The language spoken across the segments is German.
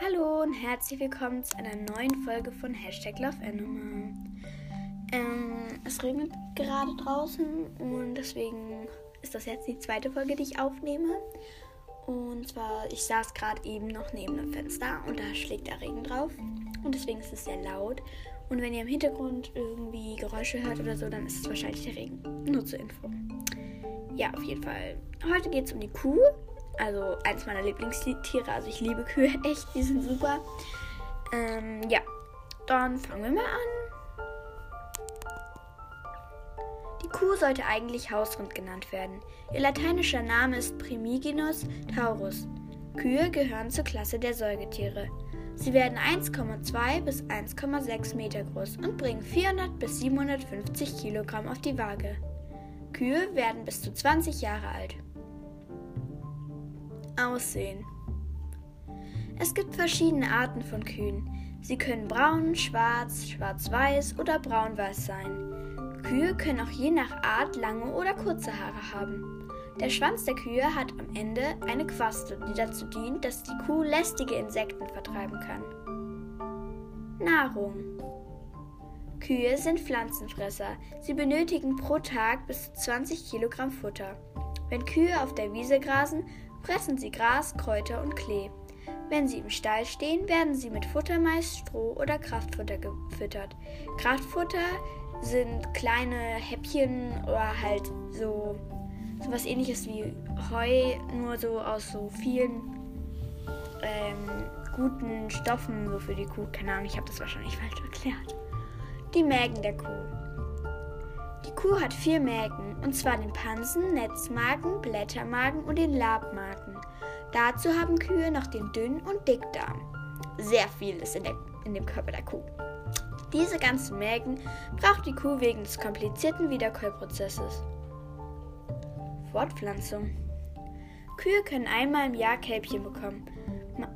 Hallo und herzlich willkommen zu einer neuen Folge von Hashtag LoveAnimal. Ähm, es regnet gerade draußen und deswegen ist das jetzt die zweite Folge, die ich aufnehme. Und zwar, ich saß gerade eben noch neben dem Fenster und da schlägt der Regen drauf. Und deswegen ist es sehr laut. Und wenn ihr im Hintergrund irgendwie Geräusche hört oder so, dann ist es wahrscheinlich der Regen. Nur zur Info. Ja, auf jeden Fall. Heute geht es um die Kuh. Also eins meiner Lieblingstiere. Also ich liebe Kühe echt, die sind super. Ähm, ja, dann fangen wir mal an. Die Kuh sollte eigentlich Hausrind genannt werden. Ihr lateinischer Name ist Primigenus taurus. Kühe gehören zur Klasse der Säugetiere. Sie werden 1,2 bis 1,6 Meter groß und bringen 400 bis 750 Kilogramm auf die Waage. Kühe werden bis zu 20 Jahre alt. Aussehen. Es gibt verschiedene Arten von Kühen. Sie können braun, schwarz, schwarz-weiß oder braun-weiß sein. Kühe können auch je nach Art lange oder kurze Haare haben. Der Schwanz der Kühe hat am Ende eine Quaste, die dazu dient, dass die Kuh lästige Insekten vertreiben kann. Nahrung. Kühe sind Pflanzenfresser. Sie benötigen pro Tag bis zu 20 Kilogramm Futter. Wenn Kühe auf der Wiese grasen, fressen sie Gras, Kräuter und Klee. Wenn sie im Stall stehen, werden sie mit Futtermais, Stroh oder Kraftfutter gefüttert. Kraftfutter sind kleine Häppchen oder halt so was ähnliches wie Heu, nur so aus so vielen ähm, guten Stoffen so für die Kuh. Keine Ahnung, ich habe das wahrscheinlich falsch erklärt. Die Mägen der Kuh. Die Kuh hat vier Mägen, und zwar den Pansen, Netzmagen, Blättermagen und den Labmagen. Dazu haben Kühe noch den Dünn- und Dickdarm. Sehr viel ist in, der, in dem Körper der Kuh. Diese ganzen Mägen braucht die Kuh wegen des komplizierten Wiederkäuprozesses. Fortpflanzung. Kühe können einmal im Jahr Kälbchen bekommen. Ma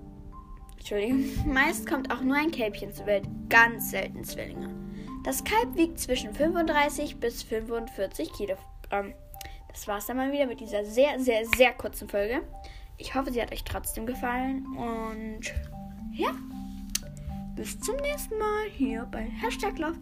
Entschuldigung. Meist kommt auch nur ein Kälbchen zur Welt, ganz selten Zwillinge. Das Kalb wiegt zwischen 35 bis 45 Kilogramm. Das war's dann mal wieder mit dieser sehr, sehr, sehr kurzen Folge. Ich hoffe, sie hat euch trotzdem gefallen und ja, bis zum nächsten Mal hier bei Hashtag Love